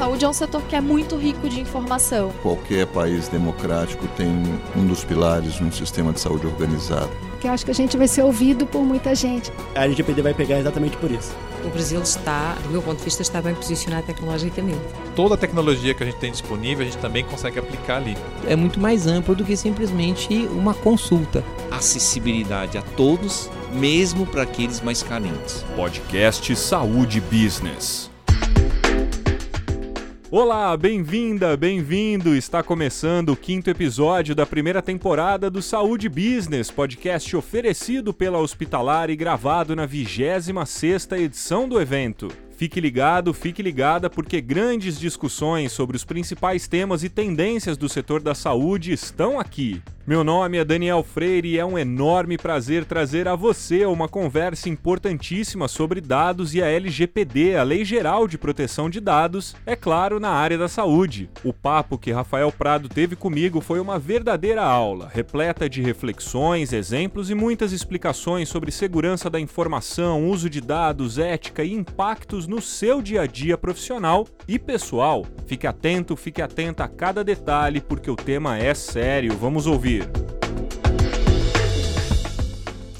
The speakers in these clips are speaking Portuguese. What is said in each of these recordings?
saúde é um setor que é muito rico de informação. Qualquer país democrático tem um dos pilares num sistema de saúde organizado. Que eu acho que a gente vai ser ouvido por muita gente. A LGPD vai pegar exatamente por isso. O Brasil está, do meu ponto de vista, está bem posicionado tecnologicamente. Toda a tecnologia que a gente tem disponível, a gente também consegue aplicar ali. É muito mais amplo do que simplesmente uma consulta. Acessibilidade a todos, mesmo para aqueles mais carentes. Podcast Saúde Business. Olá, bem-vinda, bem-vindo! Está começando o quinto episódio da primeira temporada do Saúde Business, podcast oferecido pela Hospitalar e gravado na 26 sexta edição do evento. Fique ligado, fique ligada, porque grandes discussões sobre os principais temas e tendências do setor da saúde estão aqui. Meu nome é Daniel Freire e é um enorme prazer trazer a você uma conversa importantíssima sobre dados e a LGPD, a Lei Geral de Proteção de Dados, é claro, na área da saúde. O papo que Rafael Prado teve comigo foi uma verdadeira aula, repleta de reflexões, exemplos e muitas explicações sobre segurança da informação, uso de dados, ética e impactos no seu dia a dia profissional e pessoal. Fique atento, fique atenta a cada detalhe, porque o tema é sério. Vamos ouvir.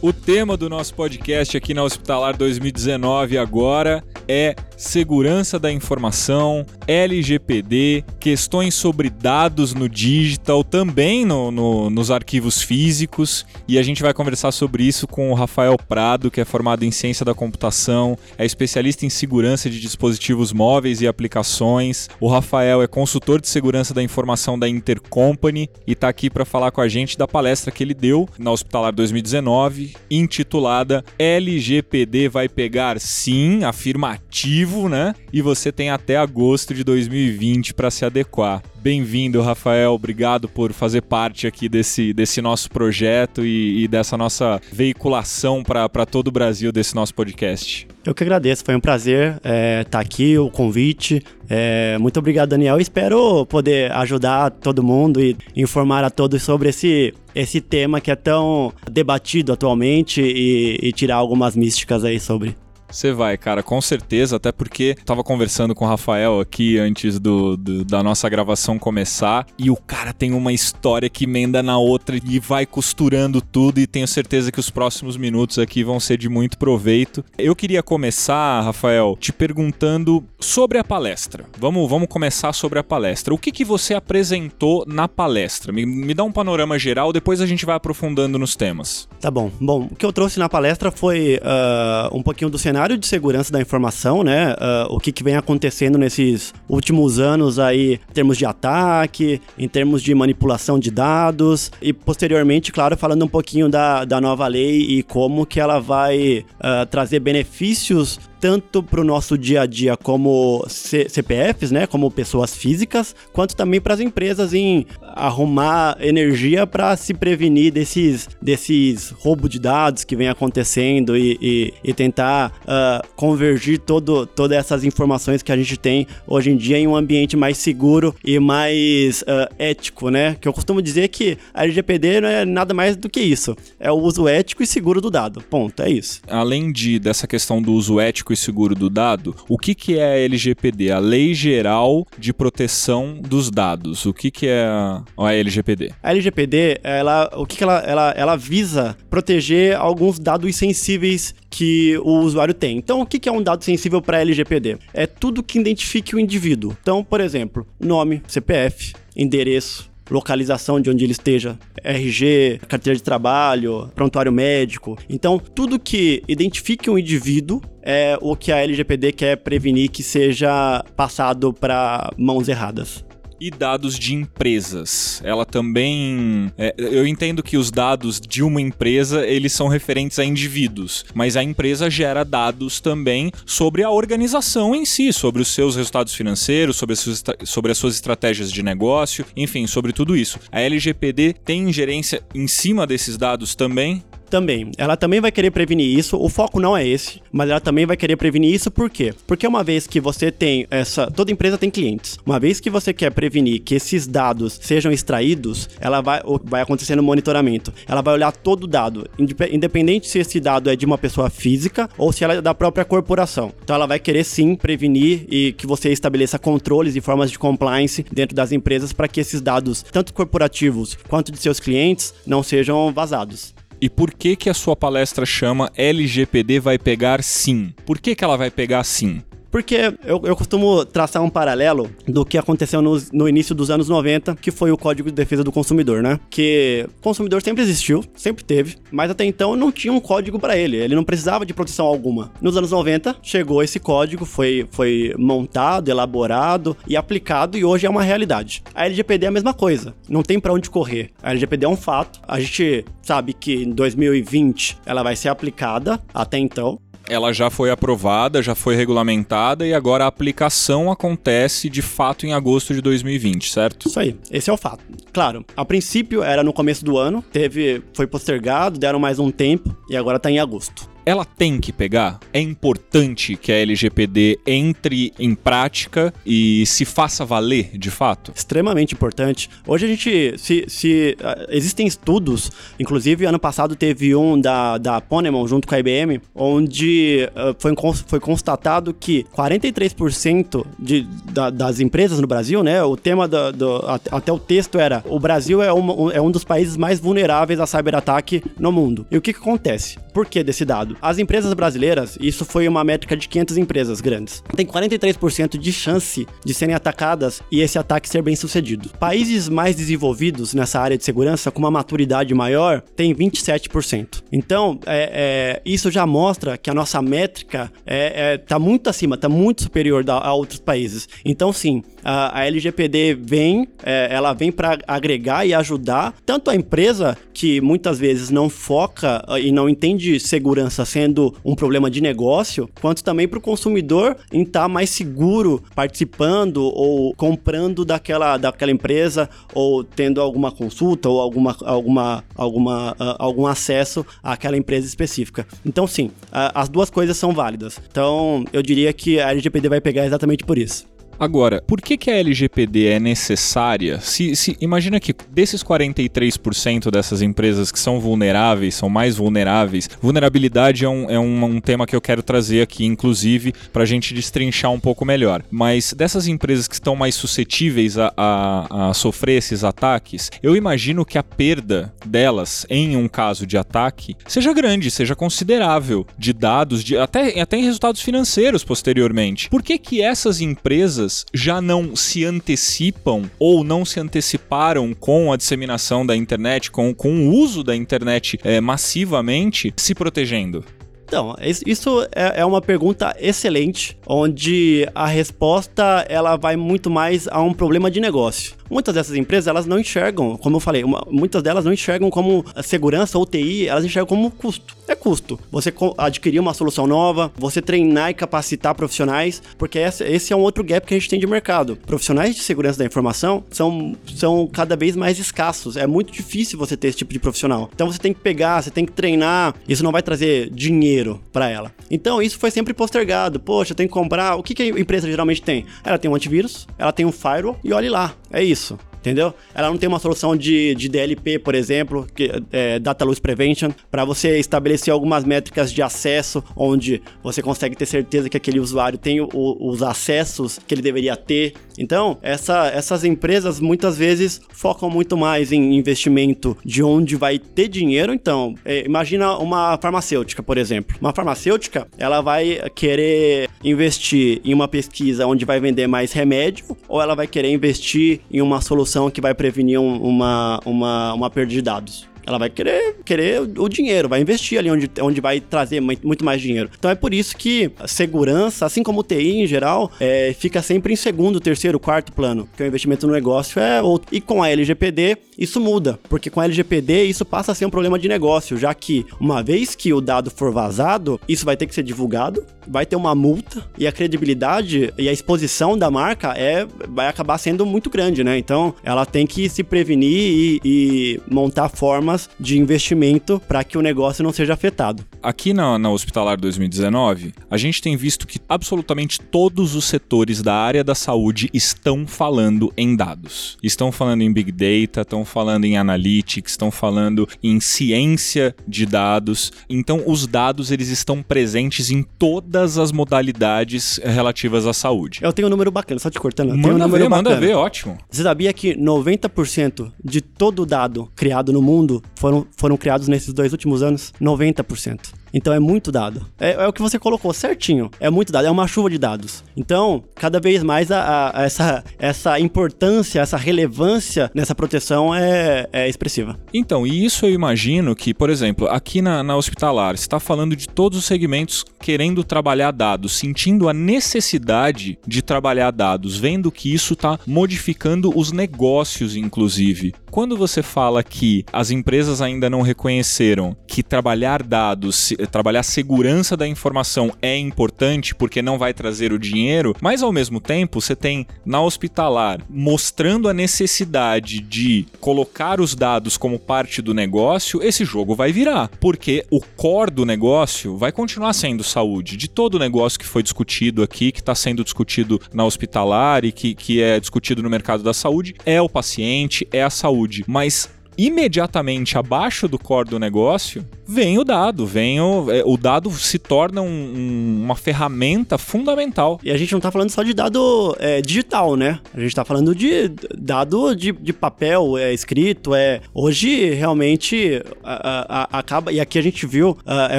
O tema do nosso podcast aqui na Hospitalar 2019 agora é segurança da informação, LGPD, questões sobre dados no digital, também no, no, nos arquivos físicos. E a gente vai conversar sobre isso com o Rafael Prado, que é formado em ciência da computação, é especialista em segurança de dispositivos móveis e aplicações. O Rafael é consultor de segurança da informação da Intercompany e está aqui para falar com a gente da palestra que ele deu na Hospitalar 2019, intitulada LGPD vai pegar sim, afirmativo, né? E você tem até agosto de 2020 para se adequar. Bem-vindo, Rafael. Obrigado por fazer parte aqui desse, desse nosso projeto e, e dessa nossa veiculação para todo o Brasil desse nosso podcast. Eu que agradeço, foi um prazer estar é, tá aqui, o convite. É, muito obrigado, Daniel. Espero poder ajudar todo mundo e informar a todos sobre esse, esse tema que é tão debatido atualmente e, e tirar algumas místicas aí sobre. Você vai, cara, com certeza, até porque tava conversando com o Rafael aqui antes do, do, da nossa gravação começar e o cara tem uma história que emenda na outra e vai costurando tudo e tenho certeza que os próximos minutos aqui vão ser de muito proveito. Eu queria começar, Rafael, te perguntando sobre a palestra. Vamos, vamos começar sobre a palestra. O que, que você apresentou na palestra? Me, me dá um panorama geral, depois a gente vai aprofundando nos temas. Tá bom. Bom, o que eu trouxe na palestra foi uh, um pouquinho do cenário cenário de segurança da informação, né? Uh, o que, que vem acontecendo nesses últimos anos aí, em termos de ataque, em termos de manipulação de dados, e posteriormente, claro, falando um pouquinho da, da nova lei e como que ela vai uh, trazer benefícios tanto para o nosso dia a dia como C CPFs, né, como pessoas físicas, quanto também para as empresas em arrumar energia para se prevenir desses, desses roubos de dados que vem acontecendo e, e, e tentar uh, convergir todo, todas essas informações que a gente tem hoje em dia em um ambiente mais seguro e mais uh, ético, né? Que eu costumo dizer que a LGPD não é nada mais do que isso, é o uso ético e seguro do dado. Ponto, é isso. Além de dessa questão do uso ético e seguro do dado, o que, que é a LGPD? A Lei Geral de Proteção dos Dados. O que, que é a LGPD? A LGPD, ela, o que, que ela, ela, ela visa? Proteger alguns dados sensíveis que o usuário tem. Então, o que é um dado sensível para LGPD? É tudo que identifique o indivíduo. Então, por exemplo, nome, CPF, endereço, localização de onde ele esteja, RG, carteira de trabalho, prontuário médico. Então, tudo que identifique um indivíduo é o que a LGPD quer prevenir que seja passado para mãos erradas e dados de empresas. Ela também. É, eu entendo que os dados de uma empresa eles são referentes a indivíduos, mas a empresa gera dados também sobre a organização em si, sobre os seus resultados financeiros, sobre as suas, sobre as suas estratégias de negócio, enfim, sobre tudo isso. A LGPD tem ingerência em cima desses dados também? Também. Ela também vai querer prevenir isso. O foco não é esse, mas ela também vai querer prevenir isso por quê? Porque uma vez que você tem essa. Toda empresa tem clientes. Uma vez que você quer prevenir que esses dados sejam extraídos, ela vai, vai acontecer no monitoramento. Ela vai olhar todo o dado, independente se esse dado é de uma pessoa física ou se ela é da própria corporação. Então ela vai querer sim prevenir e que você estabeleça controles e formas de compliance dentro das empresas para que esses dados, tanto corporativos quanto de seus clientes, não sejam vazados. E por que que a sua palestra chama LGPD vai pegar sim? Por que que ela vai pegar sim? Porque eu, eu costumo traçar um paralelo do que aconteceu no, no início dos anos 90, que foi o Código de Defesa do Consumidor, né? Que o consumidor sempre existiu, sempre teve, mas até então não tinha um código para ele, ele não precisava de proteção alguma. Nos anos 90, chegou esse código, foi, foi montado, elaborado e aplicado e hoje é uma realidade. A LGPD é a mesma coisa, não tem para onde correr. A LGPD é um fato, a gente sabe que em 2020 ela vai ser aplicada até então, ela já foi aprovada, já foi regulamentada e agora a aplicação acontece de fato em agosto de 2020, certo? Isso aí, esse é o fato. Claro, a princípio era no começo do ano, teve, foi postergado, deram mais um tempo e agora tá em agosto ela tem que pegar? É importante que a LGPD entre em prática e se faça valer de fato? Extremamente importante. Hoje a gente, se, se uh, existem estudos, inclusive ano passado teve um da, da Ponemon junto com a IBM, onde uh, foi, foi constatado que 43% de, da, das empresas no Brasil, né, o tema do, do, até o texto era o Brasil é, uma, é um dos países mais vulneráveis a cyberataque no mundo. E o que, que acontece? Por que desse dado? As empresas brasileiras, isso foi uma métrica de 500 empresas grandes, tem 43% de chance de serem atacadas e esse ataque ser bem sucedido. Países mais desenvolvidos nessa área de segurança, com uma maturidade maior, tem 27%. Então, é, é, isso já mostra que a nossa métrica é, é tá muito acima, tá muito superior da, a outros países. Então, sim, a, a LGPD vem, é, ela vem para agregar e ajudar tanto a empresa que muitas vezes não foca e não entende segurança sendo um problema de negócio, quanto também para o consumidor em estar tá mais seguro participando ou comprando daquela, daquela empresa ou tendo alguma consulta ou alguma, alguma, alguma, uh, algum acesso àquela empresa específica. Então, sim, uh, as duas coisas são válidas. Então, eu diria que a LGPD vai pegar exatamente por isso. Agora, por que, que a LGPD é necessária? Se, se imagina que desses 43% dessas empresas que são vulneráveis, são mais vulneráveis, vulnerabilidade é um, é um, um tema que eu quero trazer aqui, inclusive, para a gente destrinchar um pouco melhor. Mas dessas empresas que estão mais suscetíveis a, a, a sofrer esses ataques, eu imagino que a perda delas em um caso de ataque seja grande, seja considerável de dados, de, até, até em resultados financeiros posteriormente. Por que, que essas empresas já não se antecipam ou não se anteciparam com a disseminação da internet, com, com o uso da internet é, massivamente, se protegendo? Então, isso é, é uma pergunta excelente, onde a resposta ela vai muito mais a um problema de negócio. Muitas dessas empresas, elas não enxergam, como eu falei, uma, muitas delas não enxergam como segurança ou TI, elas enxergam como custo. É custo. Você adquirir uma solução nova, você treinar e capacitar profissionais, porque esse, é um outro gap que a gente tem de mercado. Profissionais de segurança da informação são, são cada vez mais escassos. É muito difícil você ter esse tipo de profissional. Então você tem que pegar, você tem que treinar. Isso não vai trazer dinheiro para ela. Então isso foi sempre postergado. Poxa, eu tenho que comprar. O que, que a empresa geralmente tem? Ela tem um antivírus, ela tem um firewall e olhe lá. É isso entendeu? Ela não tem uma solução de, de DLP, por exemplo, que é Data Loss Prevention, para você estabelecer algumas métricas de acesso, onde você consegue ter certeza que aquele usuário tem o, os acessos que ele deveria ter. Então, essa, essas empresas muitas vezes focam muito mais em investimento de onde vai ter dinheiro. Então, é, imagina uma farmacêutica, por exemplo. Uma farmacêutica, ela vai querer investir em uma pesquisa onde vai vender mais remédio, ou ela vai querer investir em uma solução solução que vai prevenir um, uma, uma, uma perda de dados ela vai querer, querer o dinheiro, vai investir ali onde, onde vai trazer muito mais dinheiro. Então é por isso que segurança, assim como TI em geral, é, fica sempre em segundo, terceiro, quarto plano, porque o investimento no negócio é outro. E com a LGPD, isso muda, porque com a LGPD isso passa a ser um problema de negócio, já que uma vez que o dado for vazado, isso vai ter que ser divulgado, vai ter uma multa e a credibilidade e a exposição da marca é vai acabar sendo muito grande, né? Então ela tem que se prevenir e, e montar formas formas de investimento para que o negócio não seja afetado. Aqui na, na Hospitalar 2019, a gente tem visto que absolutamente todos os setores da área da saúde estão falando em dados. Estão falando em Big Data, estão falando em Analytics, estão falando em ciência de dados. Então, os dados eles estão presentes em todas as modalidades relativas à saúde. Eu tenho um número bacana, só te cortando. um Manda número ver, manda ver, ótimo. Você sabia que 90% de todo dado criado no mundo foram, foram criados nesses dois últimos anos? 90%. Então é muito dado. É, é o que você colocou certinho. É muito dado, é uma chuva de dados. Então, cada vez mais a, a- essa, essa importância, essa relevância nessa proteção é, é expressiva. Então, e isso eu imagino que, por exemplo, aqui na, na hospitalar, você está falando de todos os segmentos querendo trabalhar dados, sentindo a necessidade de trabalhar dados, vendo que isso está modificando os negócios, inclusive. Quando você fala que as empresas ainda não reconheceram que trabalhar dados, se- trabalhar segurança da informação é importante porque não vai trazer o dinheiro, mas ao mesmo tempo você tem na hospitalar mostrando a necessidade de colocar os dados como parte do negócio, esse jogo vai virar, porque o core do negócio vai continuar sendo saúde. De todo o negócio que foi discutido aqui, que está sendo discutido na hospitalar e que, que é discutido no mercado da saúde, é o paciente, é a saúde. Mas imediatamente abaixo do core do negócio vem o dado, vem o, é, o dado se torna um- um- uma ferramenta fundamental. E a gente não tá falando só de dado é, digital, né? A gente tá falando de dado de, de papel, é escrito, é... Hoje, realmente, a- a- a- acaba... E aqui a gente viu é,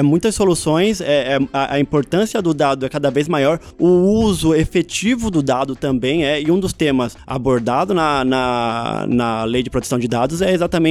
muitas soluções, é, é, a, a importância do dado é cada vez maior, o uso efetivo do dado também é, e um dos temas abordado na, na, na lei de proteção de dados é exatamente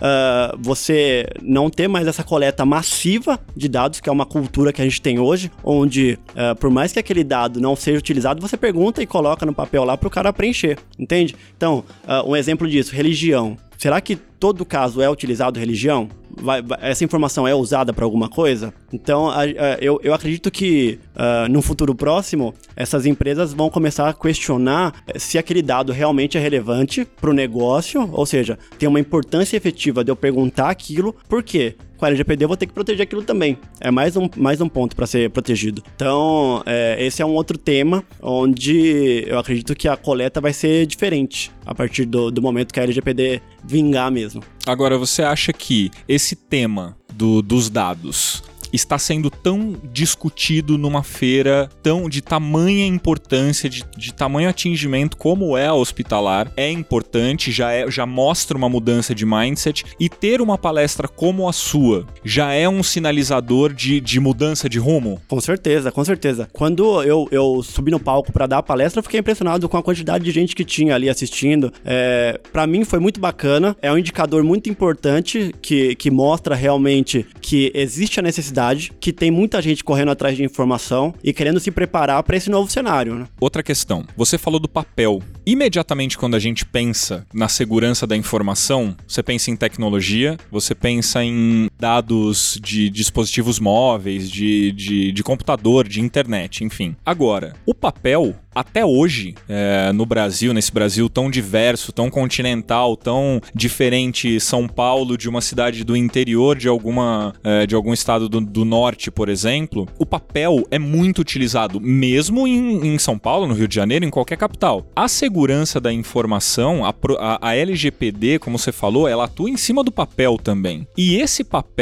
ah, você não ter mais essa coleta massiva de dados, que é uma cultura que a gente tem hoje, onde ah, por mais que aquele dado não seja utilizado, você pergunta e coloca no papel lá para o cara preencher, entende? Então, ah, um exemplo disso, religião. Será que todo caso é utilizado religião? Vai- vai- essa informação é usada para alguma coisa? Então, a- a- eu, eu acredito que ah, no futuro próximo, essas empresas vão começar a questionar eh, se aquele dado realmente é relevante para o negócio, ou seja, tem uma importância efetiva de eu perguntar aquilo, por quê? Com a LGPD eu vou ter que proteger aquilo também. É mais um, mais um ponto para ser protegido. Então, é, esse é um outro tema onde eu acredito que a coleta vai ser diferente a partir do, do momento que a LGPD vingar mesmo. Agora, você acha que esse tema do- dos dados está sendo tão discutido numa feira tão de tamanha importância, de, de tamanho atingimento como é a hospitalar, é importante, já, é, já mostra uma mudança de mindset e ter uma palestra como a sua já é um sinalizador de, de mudança de rumo? Com certeza, com certeza. Quando eu, eu subi no palco para dar a palestra, eu fiquei impressionado com a quantidade de gente que tinha ali assistindo. É, para mim foi muito bacana, é um indicador muito importante que, que mostra realmente que existe a necessidade, que tem muita gente correndo atrás de informação e querendo se preparar para esse novo cenário. Né? Outra questão. Você falou do papel. Imediatamente quando a gente pensa na segurança da informação, você pensa em tecnologia, você pensa em dados de dispositivos móveis, de, de, de computador, de internet, enfim. Agora, o papel, até hoje, é, no Brasil, nesse Brasil tão diverso, tão continental, tão diferente São Paulo de uma cidade do interior de alguma é, de algum estado do, do norte, por exemplo, o papel é muito utilizado, mesmo em, em São Paulo, no Rio de Janeiro, em qualquer capital. A segurança da informação, a, a- a LGPD, como você falou, ela atua em cima do papel também. E esse papel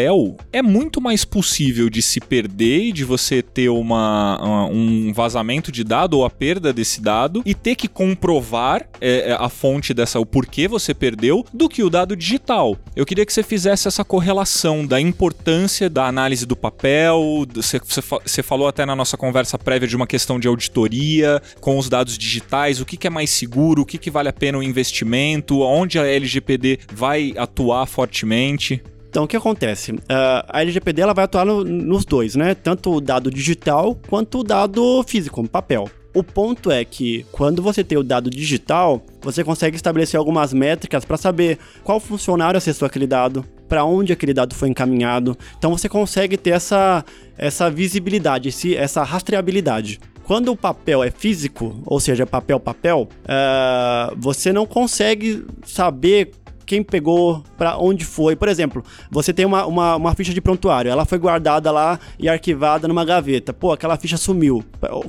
é muito mais possível de se perder e de você ter uma, um vazamento de dado ou a perda desse dado e ter que comprovar é, é, a fonte dessa, o porquê você perdeu, do que o dado digital. Eu queria que você fizesse essa correlação da importância da análise do papel. Você, você falou até na nossa conversa prévia de uma questão de auditoria com os dados digitais, o que, que é mais seguro, o que, que vale a pena o investimento, onde a LGPD vai atuar fortemente. Então, o que acontece? Ah, a LGPD ela vai atuar no- nos dois, né? Tanto o dado digital quanto o dado físico, papel. O ponto é que quando você tem o dado digital, você consegue estabelecer algumas métricas para saber qual funcionário acessou aquele dado, para onde aquele dado foi encaminhado. Então você consegue ter essa, essa visibilidade, esse, essa rastreabilidade. Quando o papel é físico, ou seja, papel papel, ah, você não consegue saber quem pegou, para onde foi. Por exemplo, você tem uma, uma, uma, ficha de prontuário, ela foi guardada lá e arquivada numa gaveta. Pô, aquela ficha sumiu.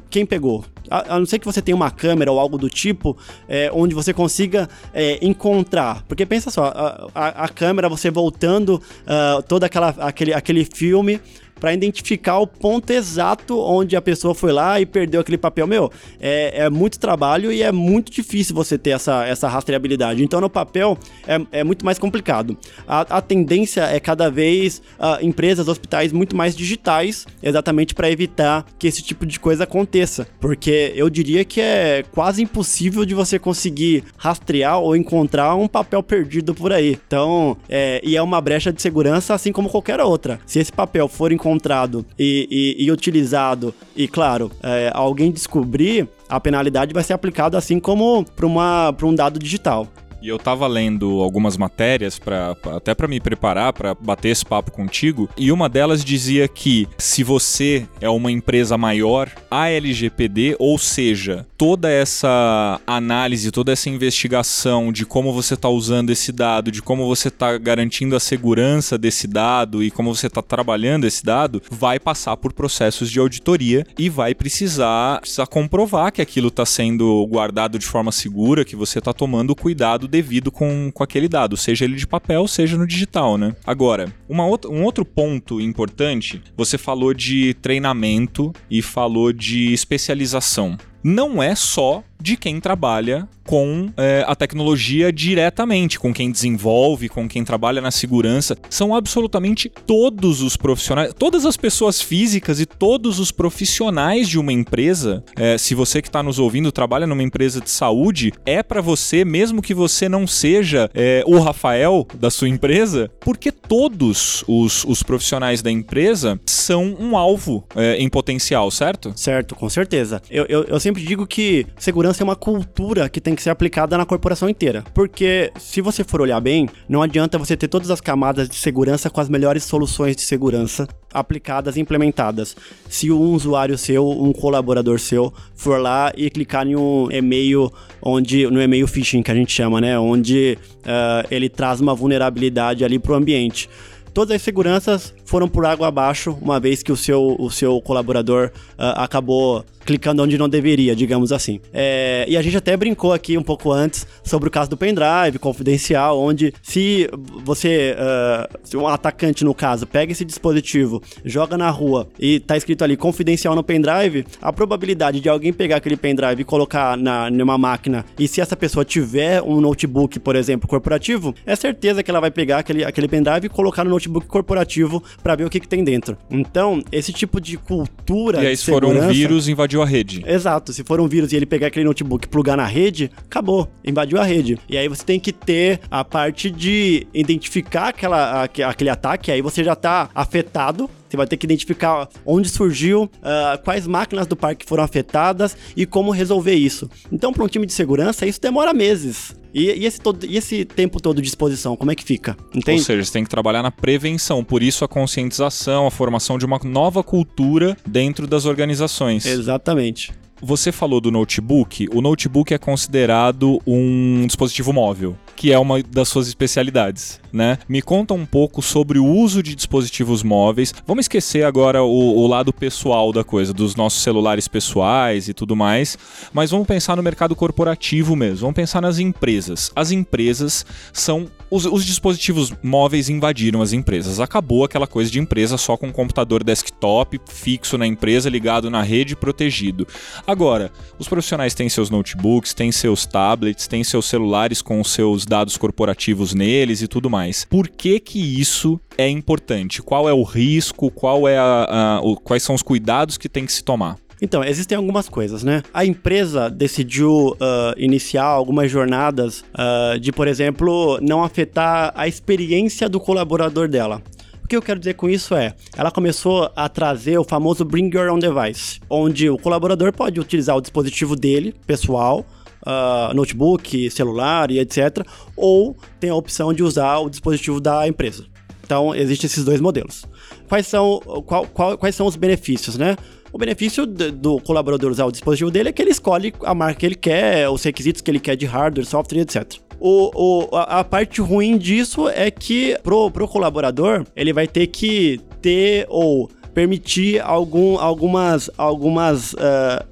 Quem pegou? A, a não ser que você tenha uma câmera ou algo do tipo, é, onde você consiga é, encontrar. Porque pensa só, a, a, a câmera, você voltando uh, todo aquela, aquele, aquele filme para identificar o ponto exato onde a pessoa foi lá e perdeu aquele papel. Meu, é, é muito trabalho e é muito difícil você ter essa, essa rastreabilidade. Então, no papel, é, é muito mais complicado. A, a tendência é cada vez uh, empresas, hospitais muito mais digitais, exatamente para evitar que esse tipo de coisa aconteça. Porque eu diria que é quase impossível de você conseguir rastrear ou encontrar um papel perdido por aí. Então, é, e é uma brecha de segurança assim como qualquer outra. Se esse papel for encontrado encontrado e, e, e utilizado, e claro, é, alguém descobrir, a penalidade vai ser aplicada assim como para um dado digital. E eu tava lendo algumas matérias para até para me preparar para bater esse papo contigo, e uma delas dizia que se você é uma empresa maior, a LGPD, ou seja, toda essa análise, toda essa investigação de como você está usando esse dado, de como você está garantindo a segurança desse dado e como você está trabalhando esse dado, vai passar por processos de auditoria e vai precisar, comprovar que aquilo está sendo guardado de forma segura, que você está tomando cuidado devido com, com aquele dado, seja ele de papel, seja no digital, né? Agora, uma outra, um outro ponto importante, você falou de treinamento e falou de especialização. Não é só de quem trabalha com é, a tecnologia diretamente, com quem desenvolve, com quem trabalha na segurança. São absolutamente todos os profissionais, todas as pessoas físicas e todos os profissionais de uma empresa. É, se você que está nos ouvindo trabalha numa empresa de saúde, é para você, mesmo que você não seja é, o Rafael da sua empresa, porque todos os, os profissionais da empresa são um alvo é, em potencial, certo? Certo, com certeza. Eu, eu, eu sempre digo que segurança segurança é uma cultura que tem que ser aplicada na corporação inteira. Porque se você for olhar bem, não adianta você ter todas as camadas de segurança com as melhores soluções de segurança aplicadas e implementadas. Se um usuário seu, um colaborador seu, for lá e clicar em um e-mail onde no e-mail phishing que a gente chama, né, onde uh, ele traz uma vulnerabilidade ali para o ambiente todas as seguranças foram por água abaixo, uma vez que o seu, o seu colaborador uh, acabou clicando onde não deveria, digamos assim. É, e a gente até brincou aqui um pouco antes sobre o caso do pendrive confidencial, onde se você, uh, se um atacante no caso, pega esse dispositivo, joga na rua e tá escrito ali confidencial no pendrive, a probabilidade de alguém pegar aquele pendrive e colocar na numa máquina e se essa pessoa tiver um notebook, por exemplo, corporativo, é certeza que ela vai pegar aquele, aquele pendrive e colocar no notebook corporativo para ver o que, que tem dentro. Então, esse tipo de cultura. E aí, se for um vírus, invadiu invadiu a rede. Exato. Se for um vírus e ele pegar aquele notebook e plugar na rede, acabou. Invadiu a rede. E aí você tem que ter a parte de identificar aquela, aquele ataque, aí você já tá afetado você vai ter que identificar onde surgiu, uh, quais máquinas do parque foram afetadas e como resolver isso. Então, para um time de segurança, isso demora meses. E, e, esse todo, e esse tempo todo de exposição, como é que fica? Entende? Ou seja, você tem que trabalhar na prevenção, por isso a conscientização, a formação de uma nova cultura dentro das organizações. Exatamente. Você falou do notebook. O notebook é considerado um dispositivo móvel, que é uma das suas especialidades, né? Me conta um pouco sobre o uso de dispositivos móveis. Vamos esquecer agora o, o lado pessoal da coisa, dos nossos celulares pessoais e tudo mais, mas vamos pensar no mercado corporativo mesmo. Vamos pensar nas empresas. As empresas são os, os, dispositivos móveis invadiram as empresas. Acabou aquela coisa de empresa só com computador desktop fixo na empresa, ligado na rede, protegido. Agora, os profissionais têm seus notebooks, têm seus tablets, têm seus celulares com seus dados corporativos neles e tudo mais. Por que que isso é importante? Qual é o risco? Qual é a, a, o, quais são os cuidados que tem que se tomar? Então, existem algumas coisas, né? A empresa decidiu uh, iniciar algumas jornadas uh, de, por exemplo, não afetar a experiência do colaborador dela. O que eu quero dizer com isso é, ela começou a trazer o famoso Bring Your Own Device, onde o colaborador pode utilizar o dispositivo dele, pessoal, uh, notebook, celular e etc., ou tem a opção de usar o dispositivo da empresa. Então, existem esses dois modelos. Quais são, qual, qual, quais são os benefícios, né? O benefício do colaborador usar o dispositivo dele é que ele escolhe a marca que ele quer, os requisitos que ele quer de hardware, software, etc. o, o, a, a parte ruim disso é que pro, pro colaborador, ele vai ter que ter ou permitir algum, algumas, algumas uh,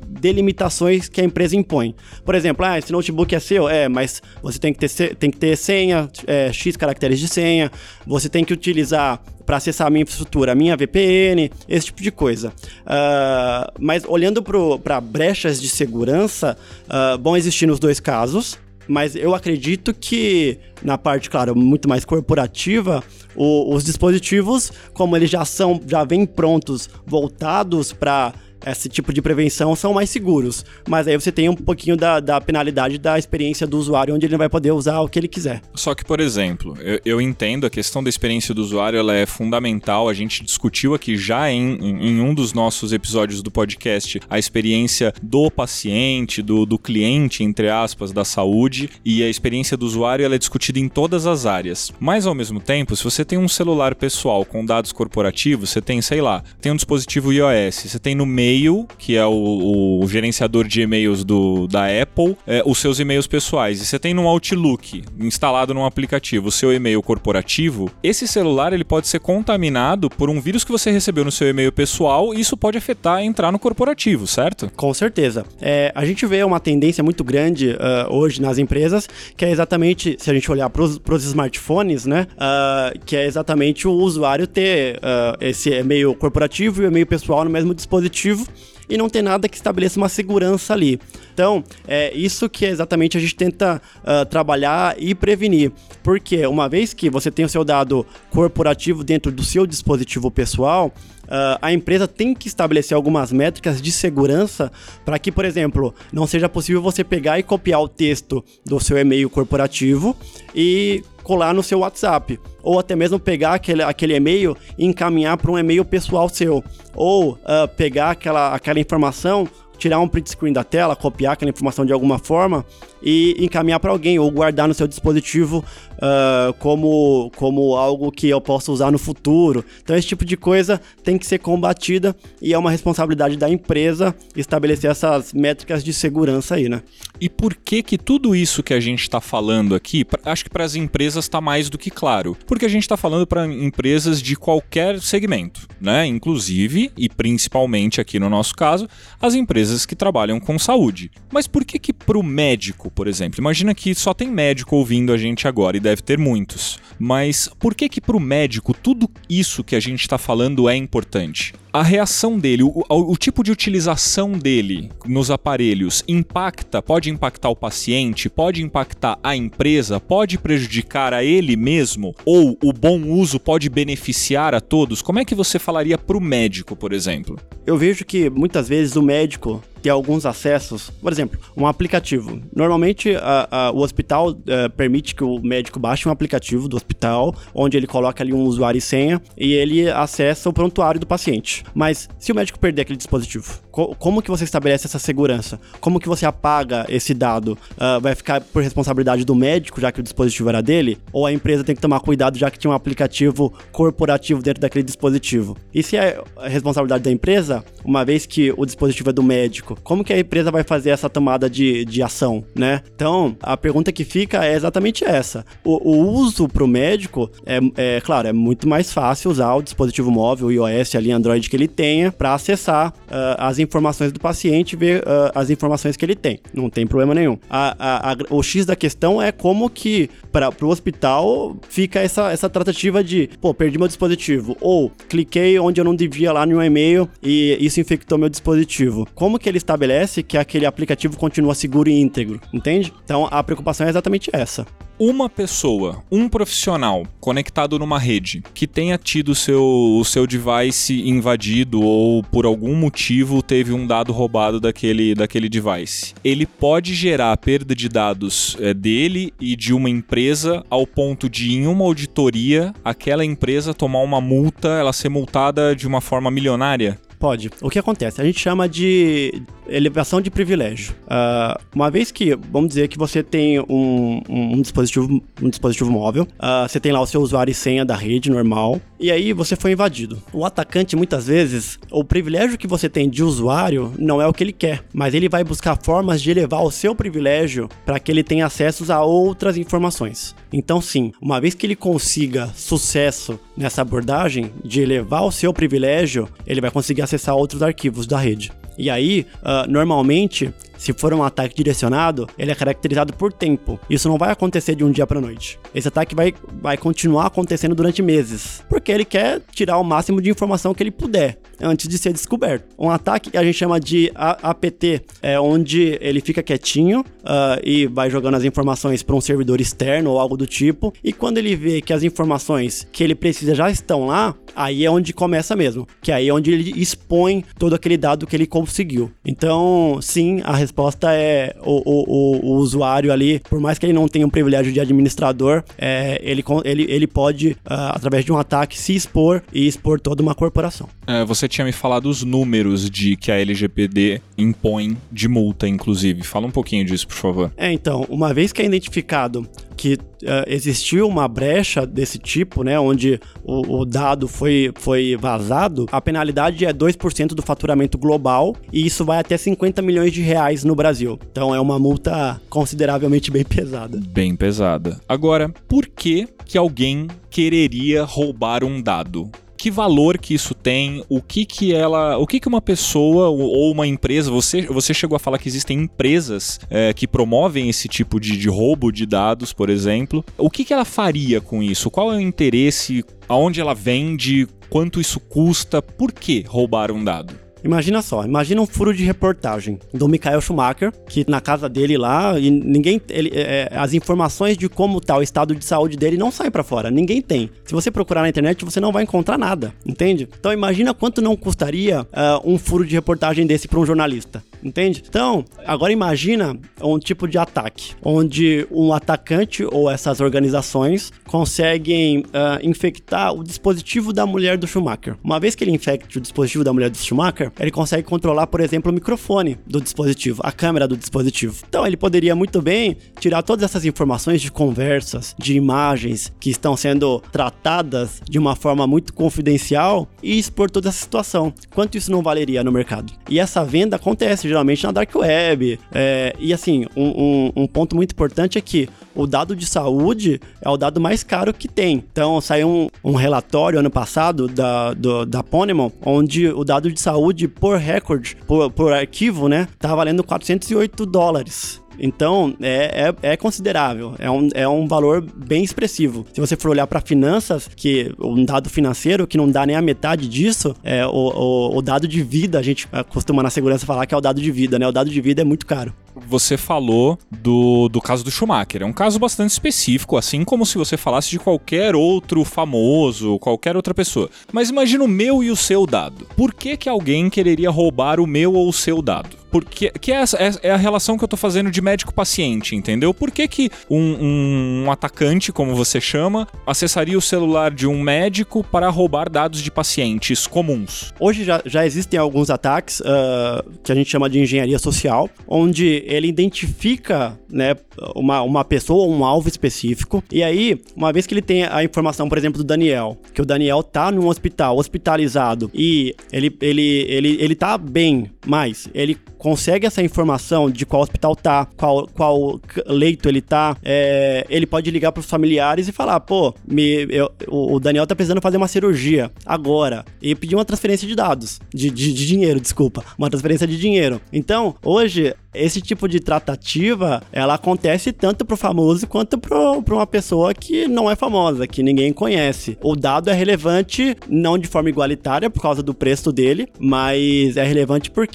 delimitações que a empresa impõe. Por exemplo, ah, esse notebook é seu? É, mas você tem que ter, tem que ter senha, é, X caracteres de senha, você tem que utilizar para acessar a minha infraestrutura, a minha VPN, esse tipo de coisa. Uh, mas olhando para brechas de segurança, uh, vão existir nos dois casos mas eu acredito que na parte, claro, muito mais corporativa, o, os dispositivos, como eles já são, já vêm prontos, voltados para esse tipo de prevenção são mais seguros. Mas aí você tem um pouquinho da, da penalidade da experiência do usuário, onde ele vai poder usar o que ele quiser. Só que, por exemplo, eu, eu entendo a questão da experiência do usuário, ela é fundamental. A gente discutiu aqui já em, em um dos nossos episódios do podcast a experiência do paciente, do, do cliente, entre aspas, da saúde. E a experiência do usuário ela é discutida em todas as áreas. Mas, ao mesmo tempo, se você tem um celular pessoal com dados corporativos, você tem, sei lá, tem um dispositivo iOS, você tem no meio e-mail, que é o, o gerenciador de e-mails do, da Apple, é, os seus e-mails pessoais. E você tem no Outlook, instalado num aplicativo, o seu e-mail corporativo, esse celular ele pode ser contaminado por um vírus que você recebeu no seu e-mail pessoal e isso pode afetar entrar no corporativo, certo? Com certeza. É, a gente vê uma tendência muito grande uh, hoje nas empresas, que é exatamente, se a gente olhar para os smartphones, né, uh, que é exatamente o usuário ter uh, esse e-mail corporativo e o e-mail pessoal no mesmo dispositivo e não tem nada que estabeleça uma segurança ali. Então, é isso que exatamente a gente tenta uh, trabalhar e prevenir. Porque uma vez que você tem o seu dado corporativo dentro do seu dispositivo pessoal, Uh, a empresa tem que estabelecer algumas métricas de segurança para que, por exemplo, não seja possível você pegar e copiar o texto do seu e-mail corporativo e colar no seu WhatsApp. Ou até mesmo pegar aquele, aquele e-mail e encaminhar para um e-mail pessoal seu. Ou uh, pegar aquela, aquela informação tirar um print screen da tela, copiar aquela informação de alguma forma e encaminhar para alguém ou guardar no seu dispositivo uh, como, como algo que eu possa usar no futuro. Então, esse tipo de coisa tem que ser combatida e é uma responsabilidade da empresa estabelecer essas métricas de segurança aí, né? E por que que tudo isso que a gente está falando aqui, acho que para as empresas está mais do que claro, porque a gente está falando para empresas de qualquer segmento, né? Inclusive e principalmente aqui no nosso caso, as empresas que trabalham com saúde. Mas por que que para o médico por exemplo. Imagina que só tem médico ouvindo a gente agora e deve ter muitos. Mas por que que para o médico tudo isso que a gente está falando é importante? A reação dele, o, o, tipo de utilização dele nos aparelhos impacta, pode impactar o paciente, pode impactar a empresa, pode prejudicar a ele mesmo, ou o bom uso pode beneficiar a todos? Como é que você falaria para o médico, por exemplo? Eu vejo que muitas vezes o médico ter alguns acessos. Por exemplo, um aplicativo. Normalmente, a, a, o hospital uh, permite que o médico baixe um aplicativo do hospital, onde ele coloca ali um usuário e senha e ele acessa o prontuário do paciente. Mas se o médico perder aquele dispositivo, co como que você estabelece essa segurança? Como que você apaga esse dado? Uh, vai ficar por responsabilidade do médico, já que o dispositivo era dele? Ou a empresa tem que tomar cuidado, já que tinha um aplicativo corporativo dentro daquele dispositivo? E se é a responsabilidade da empresa, uma vez que o dispositivo é do médico, como que a empresa vai fazer essa tomada de, de ação, né? Então, a pergunta que fica é exatamente essa. O, o uso para o médico, é, é claro, é muito mais fácil usar o dispositivo móvel, o iOS ali, Android que ele tenha, para acessar uh, as informações do paciente ver uh, as informações que ele tem. Não tem problema nenhum. A, a, a, o X da questão é como que para o hospital fica essa, essa tratativa de, pô, perdi meu dispositivo, ou cliquei onde eu não devia lá no e-mail e isso infectou meu dispositivo. Como que ele estabelece que aquele aplicativo continua seguro e íntegro, entende? Então a preocupação é exatamente essa uma pessoa, um profissional conectado numa rede que tenha tido seu, o seu device invadido ou por algum motivo teve um dado roubado daquele, daquele device, ele pode gerar perda de dados é, dele e de uma empresa ao ponto de, em uma auditoria, aquela empresa tomar uma multa, ela ser multada de uma forma milionária? Pode. O que acontece? A gente chama de elevação de privilégio. Uh, uma vez que, vamos dizer que você tem um, um dispositivo, um dispositivo móvel, uh, você tem lá o seu usuário e senha da rede normal, e aí você foi invadido. O atacante, muitas vezes, o privilégio que você tem de usuário não é o que ele quer, mas ele vai buscar formas de elevar o seu privilégio para que ele tenha acesso a outras informações. Então, sim, uma vez que ele consiga sucesso nessa abordagem de elevar o seu privilégio, ele vai conseguir acessar outros arquivos da rede. E aí, uh, normalmente, se for um ataque direcionado, ele é caracterizado por tempo. Isso não vai acontecer de um dia para noite. Esse ataque vai, vai continuar acontecendo durante meses, porque ele quer tirar o máximo de informação que ele puder antes de ser descoberto. Um ataque que a gente chama de APT, é onde ele fica quietinho uh, e vai jogando as informações para um servidor externo ou algo do tipo. E quando ele vê que as informações que ele precisa já estão lá, aí é onde começa mesmo, que aí é onde ele expõe todo aquele dado que ele conseguiu. Então, sim, a resposta é o, o, o, usuário ali, por mais que ele não tenha um privilégio de administrador, é, ele, ele, ele pode, uh, através de um ataque, se expor e expor toda uma corporação. É, você tinha me falado os números de que a LGPD impõe de multa, inclusive. Fala um pouquinho disso, por favor. É, então, uma vez que é identificado que uh, existiu uma brecha desse tipo, né, onde o, o, dado foi, foi vazado, a penalidade é 2% do faturamento global e isso vai até 50 milhões de reais no Brasil. Então é uma multa consideravelmente bem pesada. Bem pesada. Agora, por que que alguém quereria roubar um dado? Que valor que isso tem, o que que ela, o que que uma pessoa ou uma empresa, você, você chegou a falar que existem empresas é, que promovem esse tipo de, de roubo de dados, por exemplo, o que que ela faria com isso? Qual é o interesse? Aonde ela vende? Quanto isso custa? Por que roubar um dado? Imagina só, imagina um furo de reportagem do Michael Schumacher, que na casa dele lá, e ninguém. Ele, é, é as informações de como tá o estado de saúde dele não saem para fora. Ninguém tem. Se você procurar na internet, você não vai encontrar nada, entende? Então imagina quanto não custaria uh, um furo de reportagem desse para um jornalista entende? Então, agora imagina um tipo de ataque, onde um atacante ou essas organizações conseguem uh, infectar o dispositivo da mulher do Schumacher. Uma vez que ele infecte o dispositivo da mulher do Schumacher, ele consegue controlar, por exemplo, o microfone do dispositivo, a câmera do dispositivo. Então, ele poderia muito bem tirar todas essas informações de conversas, de imagens que estão sendo tratadas de uma forma muito confidencial e expor toda essa situação. Quanto isso não valeria no mercado? E essa venda acontece geralmente na Dark Web. É, e assim, um, um, um, ponto muito importante é que o dado de saúde é o dado mais caro que tem. Então, saiu um, um relatório ano passado da, do, da Ponemon, onde o dado de saúde por recorde, por, por arquivo, né, tá valendo 408 dólares. Então, é, é, é, considerável, é um, é um valor bem expressivo. Se você for olhar para finanças, que um dado financeiro que não dá nem a metade disso, é o, o, o dado de vida, a gente costuma na segurança falar que é o dado de vida, né? O dado de vida é muito caro você falou do, do caso do Schumacher. É um caso bastante específico, assim como se você falasse de qualquer outro famoso, qualquer outra pessoa. Mas imagina o meu e o seu dado. Por que, que alguém quereria roubar o meu ou o seu dado? Porque que é, é, é a relação que eu tô fazendo de médico-paciente, entendeu? Por que, que um, um, atacante, como você chama, acessaria o celular de um médico para roubar dados de pacientes comuns? Hoje já, já existem alguns ataques uh, que a gente chama de engenharia social, onde ele identifica, né, uma, uma pessoa um alvo específico. E aí, uma vez que ele tem a informação, por exemplo, do Daniel, que o Daniel tá num hospital, hospitalizado, e ele, ele, ele, ele tá bem, mas ele consegue essa informação de qual hospital tá, qual, qual leito ele tá, é, ele pode ligar pros familiares e falar, pô, me, eu, o Daniel tá precisando fazer uma cirurgia agora. E pedir uma transferência de dados, de, de, de dinheiro, desculpa, uma transferência de dinheiro. Então, hoje, esse tipo de tratativa, ela acontece tanto pro famoso quanto pro, uma pessoa que não é famosa, que ninguém conhece. O dado é relevante não de forma igualitária por causa do preço dele, mas é relevante porque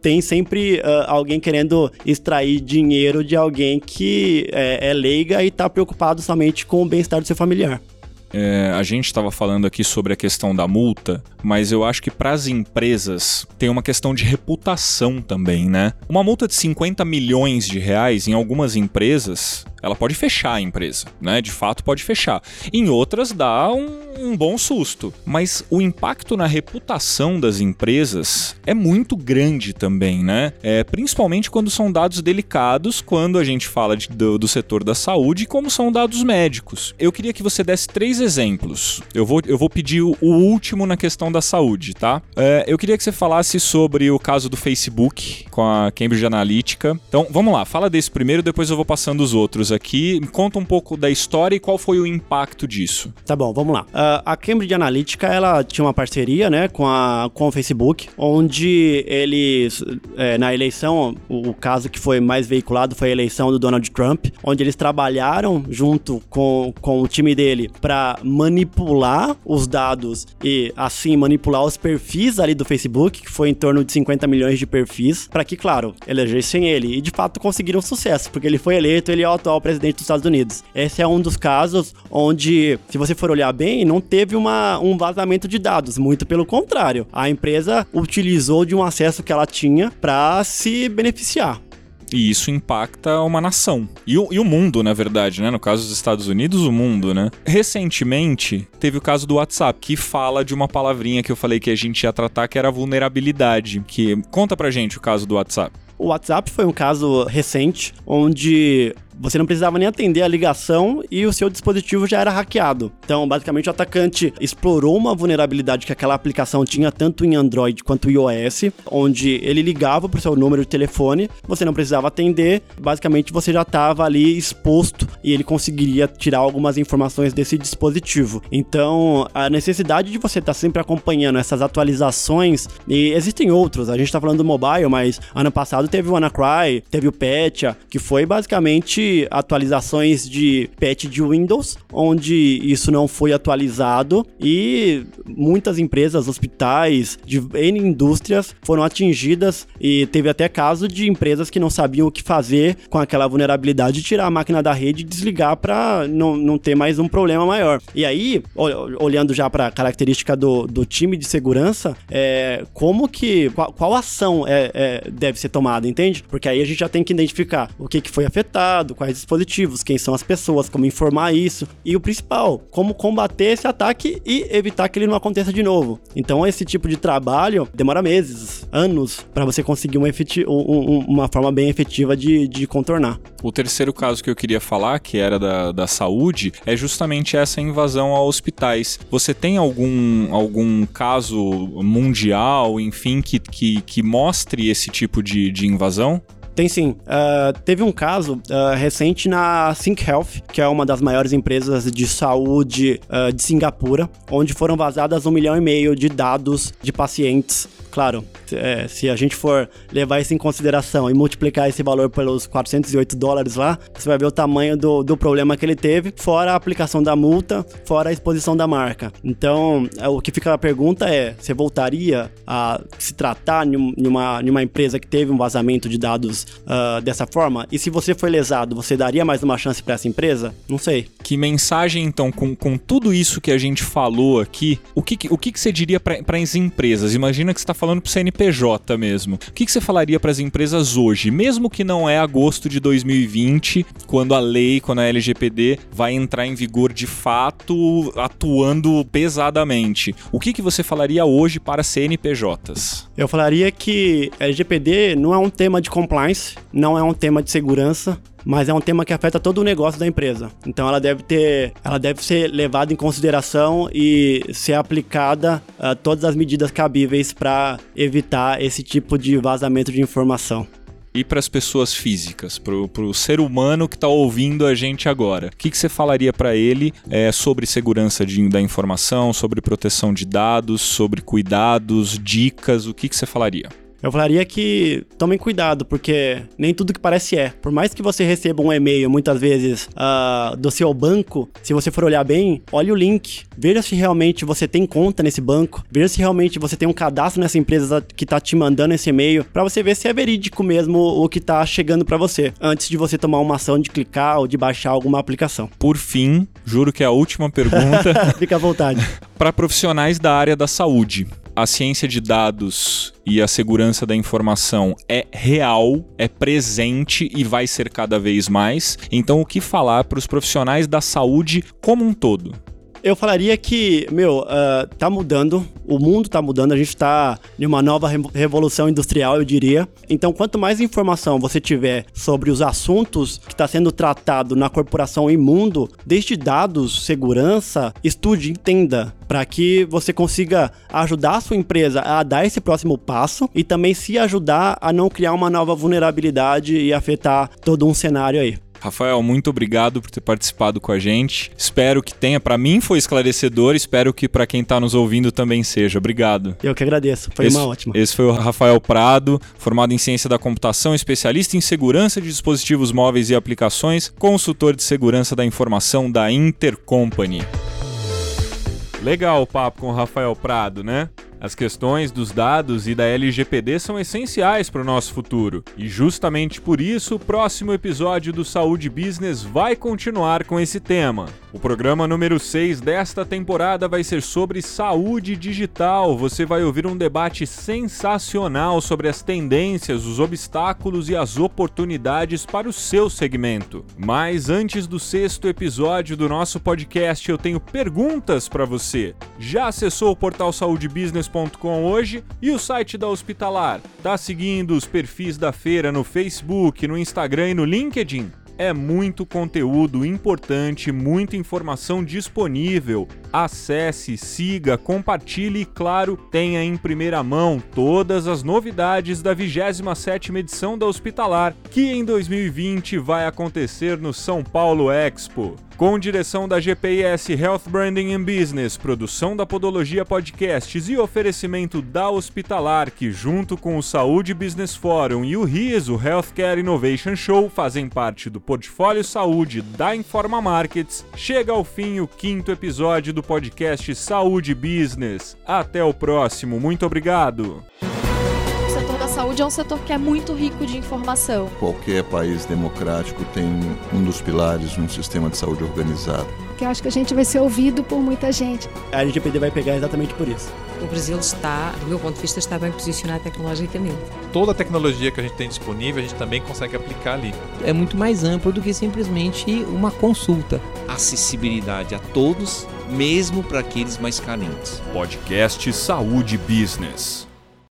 tem sempre uh, alguém querendo extrair dinheiro de alguém que é, é leiga e tá preocupado somente com o bem-estar do seu familiar. É, a gente estava falando aqui sobre a questão da multa, mas eu acho que para as empresas tem uma questão de reputação também, né? Uma multa de 50 milhões de reais em algumas empresas Ela pode fechar a empresa, né? De fato pode fechar. Em outras dá um, um bom susto. Mas o impacto na reputação das empresas é muito grande também, né? É, principalmente quando são dados delicados, quando a gente fala de, do, do setor da saúde, como são dados médicos. Eu queria que você desse três exemplos. Eu vou, eu vou pedir o, o último na questão da saúde, tá? É, eu queria que você falasse sobre o caso do Facebook com a Cambridge Analytica. Então, vamos lá, fala desse primeiro, depois eu vou passando os outros aqui. Conta um pouco da história e qual foi o impacto disso. Tá bom, vamos lá. Uh, a Cambridge Analytica, ela tinha uma parceria, né, com, a, com o Facebook, onde eles, é, na eleição, o, o caso que foi mais veiculado foi a eleição do Donald Trump, onde eles trabalharam junto com, com o time dele para manipular os dados e, assim, manipular os perfis ali do Facebook, que foi em torno de 50 milhões de perfis, para que, claro, elegessem ele. E de fato conseguiram sucesso, porque ele foi eleito, ele é o atual presidente dos Estados Unidos. Esse é um dos casos onde, se você for olhar bem, não teve uma, um vazamento de dados, muito pelo contrário. A empresa utilizou de um acesso que ela tinha para se beneficiar. E isso impacta uma nação. E o, e o, mundo, na verdade, né? No caso dos Estados Unidos, o mundo, né? Recentemente, teve o caso do WhatsApp, que fala de uma palavrinha que eu falei que a gente ia tratar, que era vulnerabilidade. Que conta pra gente o caso do WhatsApp. O WhatsApp foi um caso recente onde você não precisava nem atender a ligação e o seu dispositivo já era hackeado. Então, basicamente, o atacante explorou uma vulnerabilidade que aquela aplicação tinha tanto em Android quanto iOS, onde ele ligava para o seu número de telefone, você não precisava atender, basicamente você já estava ali exposto e ele conseguiria tirar algumas informações desse dispositivo. Então, a necessidade de você estar tá sempre acompanhando essas atualizações, e existem outros, a gente está falando do mobile, mas ano passado teve o WannaCry, teve o Petya, que foi basicamente atualizações de patch de Windows, onde isso não foi atualizado e muitas empresas, hospitais, de N indústrias foram atingidas e teve até caso de empresas que não sabiam o que fazer com aquela vulnerabilidade, tirar a máquina da rede e desligar para não, não ter mais um problema maior. E aí, olhando já para a característica do, do time de segurança, é, como que, qual, qual ação é, é, deve ser tomada, entende? Porque aí a gente já tem que identificar o que, que foi afetado, quais dispositivos, quem são as pessoas, como informar isso e o principal, como combater esse ataque e evitar que ele não aconteça de novo. Então esse tipo de trabalho demora meses, anos para você conseguir uma, um, uma forma bem efetiva de, de contornar. O terceiro caso que eu queria falar, que era da, da saúde, é justamente essa invasão a hospitais. Você tem algum, algum caso mundial, enfim, que, que, que mostre esse tipo de, de invasão? Tem sim. Uh, teve um caso uh, recente na Think Health, que é uma das maiores empresas de saúde uh, de Singapura, onde foram vazadas um milhão e meio de dados de pacientes claro, é, se a gente for levar isso em consideração e multiplicar esse valor pelos 408 dólares lá, você vai ver o tamanho do, do problema que ele teve, fora a aplicação da multa, fora a exposição da marca. Então, é, o que fica a pergunta é: você voltaria a se tratar em uma, em uma empresa que teve um vazamento de dados uh, dessa forma? E se você foi lesado, você daria mais uma chance para essa empresa? Não sei. Que mensagem, então, com, com tudo isso que a gente falou aqui, o que, o que, que você diria para as empresas? Imagina que você está falando falando pro CNPJ mesmo. O que, que você falaria para as empresas hoje, mesmo que não é agosto de 2020, quando a lei, quando a LGPD vai entrar em vigor de fato, atuando pesadamente? O que, que você falaria hoje para CNPJs? Eu falaria que LGPD não é um tema de compliance, não é um tema de segurança, mas é um tema que afeta todo o negócio da empresa. Então ela deve ter, ela deve ser levada em consideração e ser aplicada a uh, todas as medidas cabíveis para evitar esse tipo de vazamento de informação e para as pessoas físicas, para o ser humano que está ouvindo a gente agora? O que, que você falaria para ele é, sobre segurança de, da informação, sobre proteção de dados, sobre cuidados, dicas? O que, que você falaria? Eu falaria que tomem cuidado, porque nem tudo que parece é. Por mais que você receba um e-mail, muitas vezes, uh, do seu banco, se você for olhar bem, olhe o link. Veja se realmente você tem conta nesse banco. Veja se realmente você tem um cadastro nessa empresa que está te mandando esse e-mail, para você ver se é verídico mesmo o que está chegando para você, antes de você tomar uma ação de clicar ou de baixar alguma aplicação. Por fim, juro que é a última pergunta. Fica à vontade. para profissionais da área da saúde a ciência de dados e a segurança da informação é real, é presente e vai ser cada vez mais. Então, o que falar para os profissionais da saúde como um todo? Eu falaria que, meu, uh, tá mudando, o mundo tá mudando, a gente tá em uma nova revolução industrial, eu diria. Então, quanto mais informação você tiver sobre os assuntos que está sendo tratado na corporação e mundo, desde dados, segurança, estude, entenda, para que você consiga ajudar a sua empresa a dar esse próximo passo e também se ajudar a não criar uma nova vulnerabilidade e afetar todo um cenário aí. Rafael, muito obrigado por ter participado com a gente. Espero que tenha, para mim foi esclarecedor, espero que para quem está nos ouvindo também seja. Obrigado. Eu que agradeço, foi esse, uma ótima. Esse foi o Rafael Prado, formado em ciência da computação, especialista em segurança de dispositivos móveis e aplicações, consultor de segurança da informação da Intercompany. Legal o papo com o Rafael Prado, né? As questões dos dados e da LGPD são essenciais para o nosso futuro. E justamente por isso, o próximo episódio do Saúde Business vai continuar com esse tema. O programa número 6 desta temporada vai ser sobre saúde digital. Você vai ouvir um debate sensacional sobre as tendências, os obstáculos e as oportunidades para o seu segmento. Mas antes do sexto episódio do nosso podcast, eu tenho perguntas para você. Já acessou o portal Saúde Business? Hoje e o site da Hospitalar. Tá seguindo os perfis da feira no Facebook, no Instagram e no LinkedIn? É muito conteúdo importante, muita informação disponível. Acesse, siga, compartilhe e, claro, tenha em primeira mão todas as novidades da 27ª edição da Hospitalar, que em 2020 vai acontecer no São Paulo Expo. Com direção da GPS Health Branding and Business, produção da Podologia Podcasts e oferecimento da Hospitalar, que junto com o Saúde Business Forum e o RIS, o Healthcare Innovation Show, fazem parte do portfólio saúde da Informa Markets, chega ao fim o quinto episódio do podcast Saúde Business. Até o próximo, muito obrigado! saúde é um setor que é muito rico de informação. Qualquer país democrático tem um dos pilares num sistema de saúde organizado. Que eu acho que a gente vai ser ouvido por muita gente. A LGPD vai pegar exatamente por isso. O Brasil está, do meu ponto de vista, está bem posicionado tecnologicamente. Toda a tecnologia que a gente tem disponível, a gente também consegue aplicar ali. É muito mais amplo do que simplesmente uma consulta. Acessibilidade a todos, mesmo para aqueles mais carentes. Podcast Saúde Business.